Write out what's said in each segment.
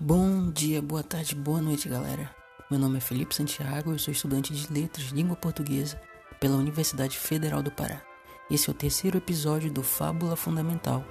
Bom dia, boa tarde, boa noite, galera. Meu nome é Felipe Santiago, eu sou estudante de Letras Língua Portuguesa pela Universidade Federal do Pará. Esse é o terceiro episódio do Fábula Fundamental,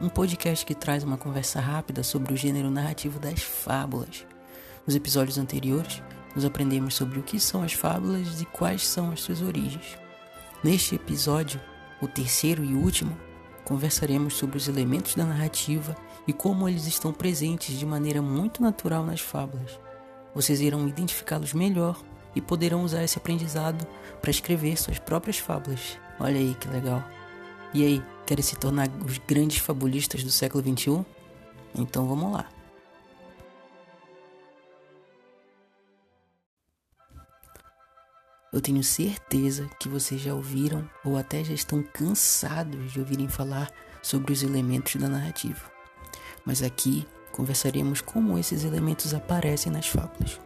um podcast que traz uma conversa rápida sobre o gênero narrativo das fábulas. Nos episódios anteriores, nos aprendemos sobre o que são as fábulas e quais são as suas origens. Neste episódio, o terceiro e último, conversaremos sobre os elementos da narrativa e como eles estão presentes de maneira muito natural nas fábulas. Vocês irão identificá-los melhor e poderão usar esse aprendizado para escrever suas próprias fábulas. Olha aí que legal. E aí, querem se tornar os grandes fabulistas do século XXI? Então vamos lá. Eu tenho certeza que vocês já ouviram ou até já estão cansados de ouvirem falar sobre os elementos da narrativa. Mas aqui conversaremos como esses elementos aparecem nas fábulas.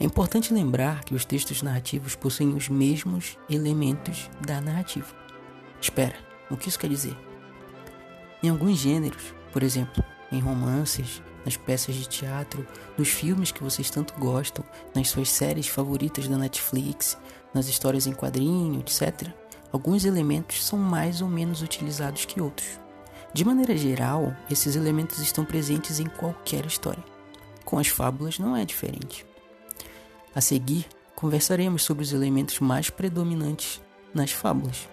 É importante lembrar que os textos narrativos possuem os mesmos elementos da narrativa. Espera, o que isso quer dizer? Em alguns gêneros, por exemplo, em romances, nas peças de teatro, nos filmes que vocês tanto gostam, nas suas séries favoritas da Netflix, nas histórias em quadrinho, etc., alguns elementos são mais ou menos utilizados que outros. De maneira geral, esses elementos estão presentes em qualquer história. Com as fábulas não é diferente. A seguir, conversaremos sobre os elementos mais predominantes nas fábulas.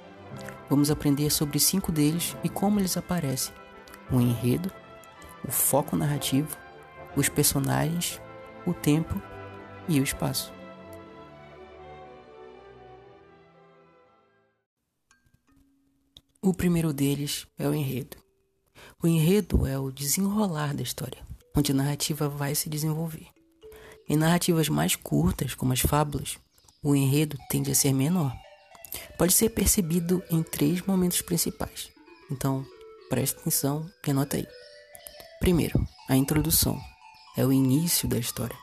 Vamos aprender sobre cinco deles e como eles aparecem: o enredo, o foco narrativo, os personagens, o tempo e o espaço. O primeiro deles é o enredo. O enredo é o desenrolar da história, onde a narrativa vai se desenvolver. Em narrativas mais curtas, como as fábulas, o enredo tende a ser menor. Pode ser percebido em três momentos principais. Então, preste atenção e anota aí. Primeiro, a introdução. É o início da história,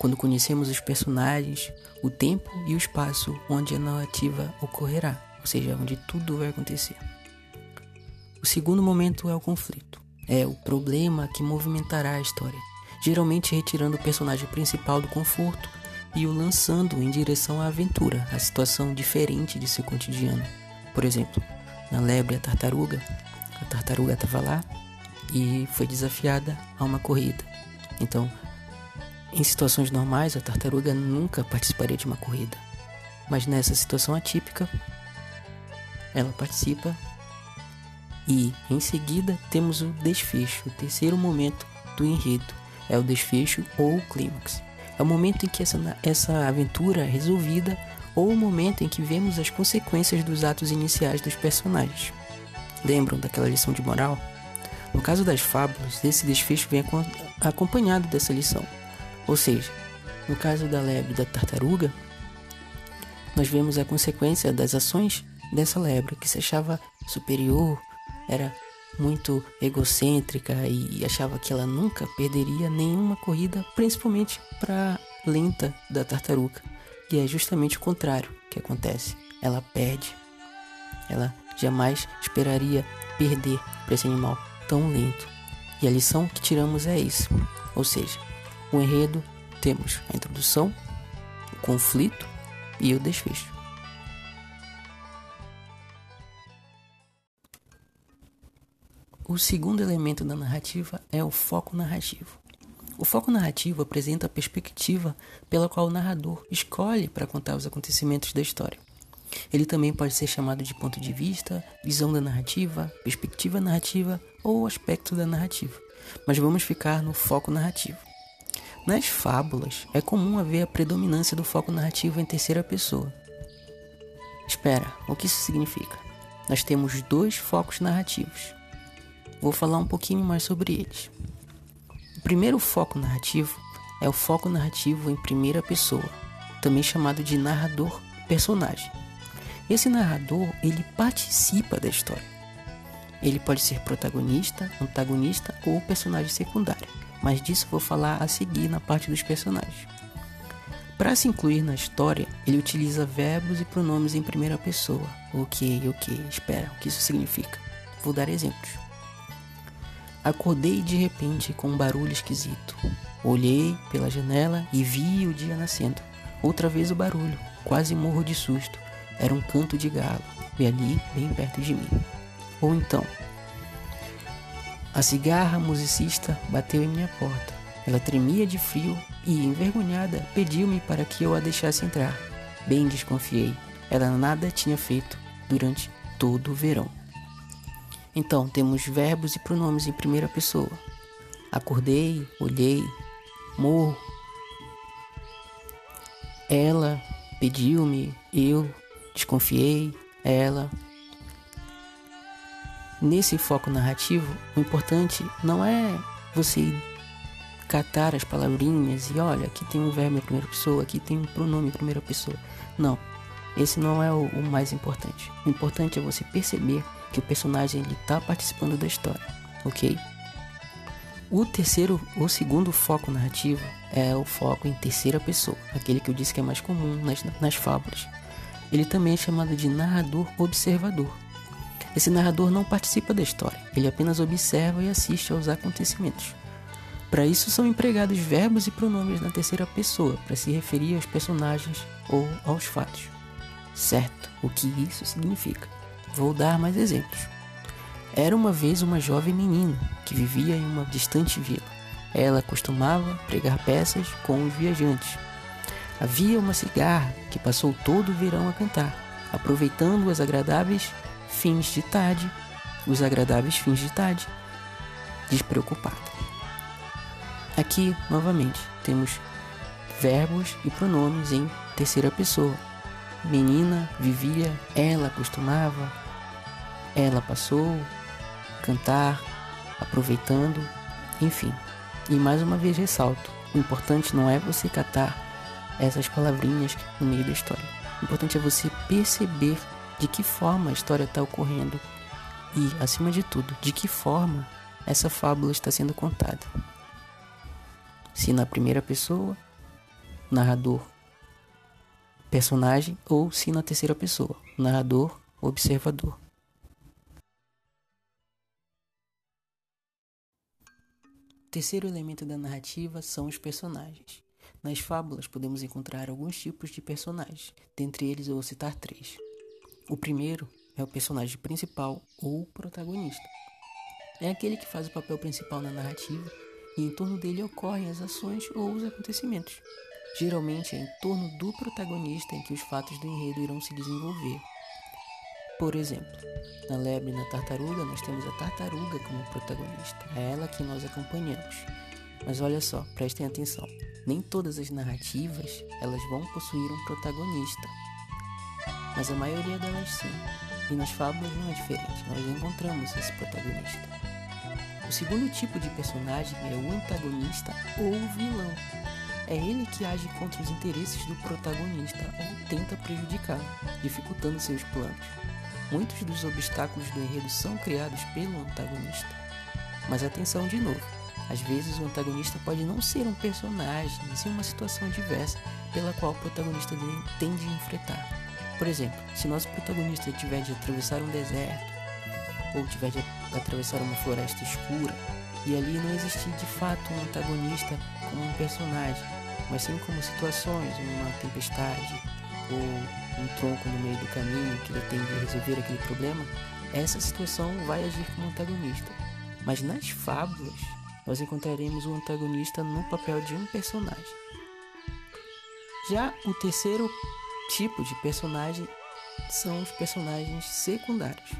quando conhecemos os personagens, o tempo e o espaço onde a narrativa ocorrerá, ou seja, onde tudo vai acontecer. O segundo momento é o conflito. É o problema que movimentará a história, geralmente retirando o personagem principal do conforto e o lançando em direção à aventura, a situação diferente de seu cotidiano. Por exemplo, na Lebre a Tartaruga, a tartaruga estava lá e foi desafiada a uma corrida. Então, em situações normais, a tartaruga nunca participaria de uma corrida. Mas nessa situação atípica, ela participa e em seguida temos o desfecho, o terceiro momento do enredo. É o desfecho ou o clímax. É o momento em que essa, essa aventura é resolvida ou o momento em que vemos as consequências dos atos iniciais dos personagens. Lembram daquela lição de moral? No caso das fábulas, esse desfecho vem acompanhado dessa lição. Ou seja, no caso da lebre e da tartaruga, nós vemos a consequência das ações dessa lebre que se achava superior, era muito egocêntrica e achava que ela nunca perderia nenhuma corrida, principalmente para lenta da tartaruga. E é justamente o contrário que acontece. Ela perde. Ela jamais esperaria perder para esse animal tão lento. E a lição que tiramos é isso. Ou seja, o enredo temos a introdução, o conflito e o desfecho. O segundo elemento da narrativa é o foco narrativo. O foco narrativo apresenta a perspectiva pela qual o narrador escolhe para contar os acontecimentos da história. Ele também pode ser chamado de ponto de vista, visão da narrativa, perspectiva narrativa ou aspecto da narrativa. Mas vamos ficar no foco narrativo. Nas fábulas, é comum haver a predominância do foco narrativo em terceira pessoa. Espera, o que isso significa? Nós temos dois focos narrativos, Vou falar um pouquinho mais sobre eles. O primeiro foco narrativo é o foco narrativo em primeira pessoa, também chamado de narrador personagem. Esse narrador, ele participa da história. Ele pode ser protagonista, antagonista ou personagem secundário, mas disso vou falar a seguir na parte dos personagens. Para se incluir na história, ele utiliza verbos e pronomes em primeira pessoa. Ok, ok, espera, o que isso significa? Vou dar exemplos. Acordei de repente com um barulho esquisito. Olhei pela janela e vi o dia nascendo. Outra vez o barulho, quase morro de susto. Era um canto de galo, e ali, bem perto de mim. Ou então, a cigarra musicista bateu em minha porta. Ela tremia de frio e, envergonhada, pediu-me para que eu a deixasse entrar. Bem desconfiei. Ela nada tinha feito durante todo o verão. Então, temos verbos e pronomes em primeira pessoa. Acordei, olhei, morro. Ela pediu-me, eu desconfiei, ela. Nesse foco narrativo, o importante não é você catar as palavrinhas e olha, aqui tem um verbo em primeira pessoa, aqui tem um pronome em primeira pessoa. Não, esse não é o, o mais importante. O importante é você perceber que o personagem ele está participando da história, ok? O terceiro, o segundo foco narrativo é o foco em terceira pessoa, aquele que eu disse que é mais comum nas, nas fábulas. Ele também é chamado de narrador observador. Esse narrador não participa da história, ele apenas observa e assiste aos acontecimentos. Para isso são empregados verbos e pronomes na terceira pessoa para se referir aos personagens ou aos fatos. Certo, o que isso significa? Vou dar mais exemplos. Era uma vez uma jovem menina que vivia em uma distante vila. Ela costumava pregar peças com os viajantes. Havia uma cigarra que passou todo o verão a cantar, aproveitando os agradáveis fins de tarde, os agradáveis fins de tarde, despreocupada. Aqui, novamente, temos verbos e pronomes em terceira pessoa. Menina vivia, ela costumava, ela passou, cantar, aproveitando, enfim. E mais uma vez ressalto: o importante não é você catar essas palavrinhas no meio da história. O importante é você perceber de que forma a história está ocorrendo e, acima de tudo, de que forma essa fábula está sendo contada. Se na primeira pessoa, narrador, personagem, ou se na terceira pessoa, narrador, observador. Terceiro elemento da narrativa são os personagens. Nas fábulas podemos encontrar alguns tipos de personagens, dentre eles eu vou citar três. O primeiro é o personagem principal ou protagonista. É aquele que faz o papel principal na narrativa e em torno dele ocorrem as ações ou os acontecimentos. Geralmente é em torno do protagonista em que os fatos do enredo irão se desenvolver. Por exemplo, na lebre e na tartaruga, nós temos a tartaruga como protagonista. É ela que nós acompanhamos. Mas olha só, prestem atenção. Nem todas as narrativas elas vão possuir um protagonista. Mas a maioria delas sim. E nas fábulas não é diferente. Nós encontramos esse protagonista. O segundo tipo de personagem é o antagonista ou vilão. É ele que age contra os interesses do protagonista ou tenta prejudicá-lo, dificultando seus planos. Muitos dos obstáculos do enredo são criados pelo antagonista. Mas atenção de novo, às vezes o antagonista pode não ser um personagem, mas uma situação diversa pela qual o protagonista tem de enfrentar. Por exemplo, se nosso protagonista tiver de atravessar um deserto, ou tiver de atravessar uma floresta escura, e ali não existir de fato um antagonista como um personagem, mas sim como situações, uma tempestade, ou um tronco no meio do caminho que ele tem de resolver aquele problema, essa situação vai agir como antagonista. Mas nas fábulas, nós encontraremos o antagonista no papel de um personagem. Já o terceiro tipo de personagem são os personagens secundários.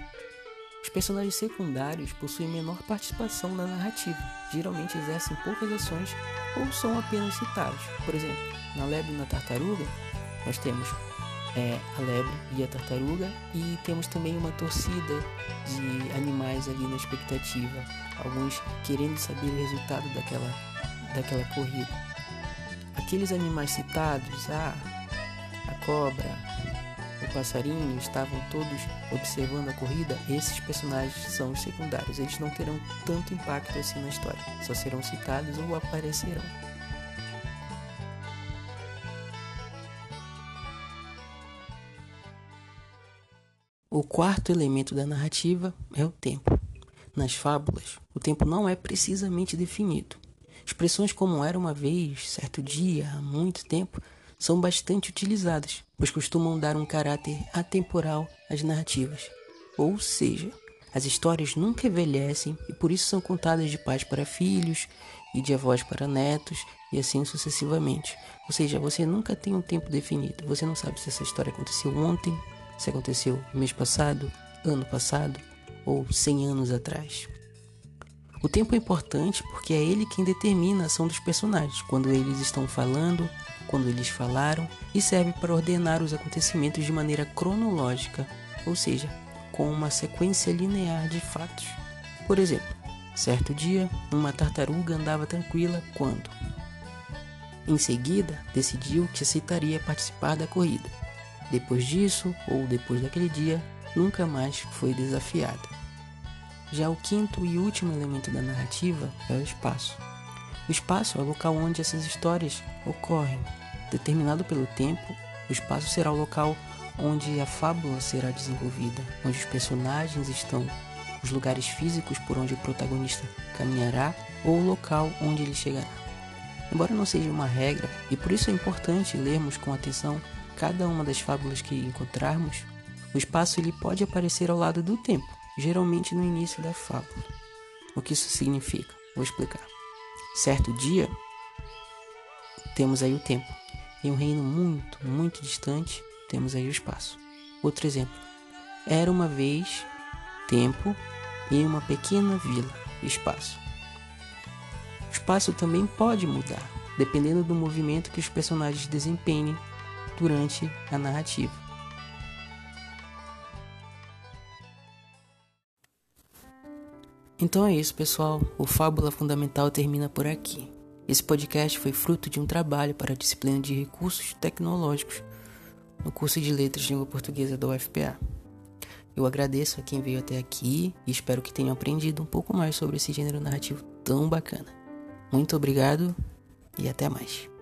Os personagens secundários possuem menor participação na narrativa, geralmente exercem poucas ações ou são apenas citados. Por exemplo, na Lebre e na Tartaruga, nós temos é, a lebre e a tartaruga e temos também uma torcida de animais ali na expectativa, alguns querendo saber o resultado daquela, daquela corrida. Aqueles animais citados, ah, a cobra, o passarinho, estavam todos observando a corrida, esses personagens são os secundários, eles não terão tanto impacto assim na história, só serão citados ou aparecerão. O quarto elemento da narrativa é o tempo. nas fábulas, o tempo não é precisamente definido. Expressões como era uma vez, certo dia, há muito tempo, são bastante utilizadas, pois costumam dar um caráter atemporal às narrativas. Ou seja, as histórias nunca envelhecem e por isso são contadas de pais para filhos e de avós para netos e assim sucessivamente. Ou seja, você nunca tem um tempo definido. Você não sabe se essa história aconteceu ontem, se aconteceu mês passado, ano passado ou 100 anos atrás. O tempo é importante porque é ele quem determina a ação dos personagens, quando eles estão falando, quando eles falaram, e serve para ordenar os acontecimentos de maneira cronológica, ou seja, com uma sequência linear de fatos. Por exemplo, certo dia, uma tartaruga andava tranquila quando, em seguida, decidiu que aceitaria participar da corrida. Depois disso, ou depois daquele dia, nunca mais foi desafiada. Já o quinto e último elemento da narrativa é o espaço. O espaço é o local onde essas histórias ocorrem. Determinado pelo tempo, o espaço será o local onde a fábula será desenvolvida, onde os personagens estão, os lugares físicos por onde o protagonista caminhará ou o local onde ele chegará. Embora não seja uma regra, e por isso é importante lermos com atenção cada uma das fábulas que encontrarmos, o espaço ele pode aparecer ao lado do tempo, geralmente no início da fábula. O que isso significa? Vou explicar. Certo dia, temos aí o tempo. Em um reino muito, muito distante, temos aí o espaço. Outro exemplo. Era uma vez tempo em uma pequena vila, espaço. O espaço também pode mudar, dependendo do movimento que os personagens desempenhem durante a narrativa. Então é isso, pessoal. O Fábula Fundamental termina por aqui. Esse podcast foi fruto de um trabalho para a disciplina de Recursos Tecnológicos no curso de Letras de Língua Portuguesa da UFPA. Eu agradeço a quem veio até aqui e espero que tenham aprendido um pouco mais sobre esse gênero narrativo tão bacana. Muito obrigado e até mais.